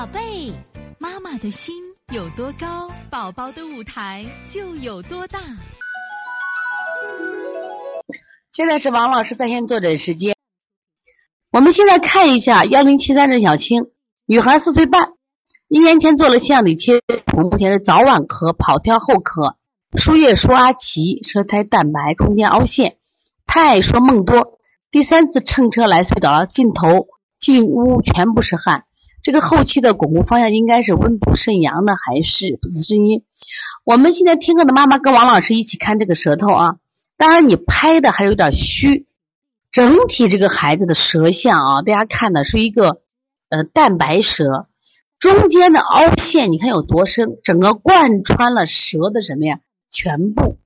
宝贝，妈妈的心有多高，宝宝的舞台就有多大。现在是王老师在线坐诊时间。我们现在看一下幺零七三的小青，女孩四岁半，一年前做了腺样体切除，目前是早晚咳、跑跳后咳、输液输阿奇、舌苔蛋白、中间凹陷，太爱说梦多。第三次乘车来隧道，进头进屋全部是汗。这个后期的巩固方向应该是温补肾阳呢，还是子肾阴？我们现在听课的妈妈跟王老师一起看这个舌头啊，当然你拍的还有点虚，整体这个孩子的舌象啊，大家看的是一个呃淡白舌，中间的凹陷你看有多深，整个贯穿了舌的什么呀？全部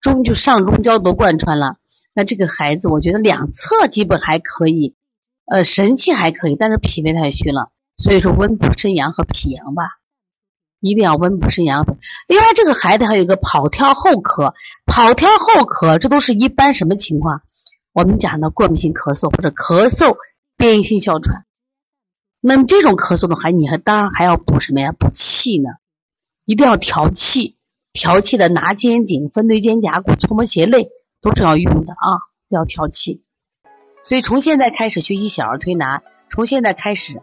中就上中焦都贯穿了。那这个孩子我觉得两侧基本还可以，呃神气还可以，但是脾胃太虚了。所以说温补肾阳和脾阳吧，一定要温补肾阳。另外，这个孩子还有一个跑跳后咳，跑跳后咳，这都是一般什么情况？我们讲的过敏性咳嗽或者咳嗽变异性哮喘。那么这种咳嗽的话，你还当然还要补什么呀？补气呢，一定要调气。调气的拿肩颈、分对肩胛骨、搓摩胁肋都是要用的啊，要调气。所以从现在开始学习小儿推拿，从现在开始。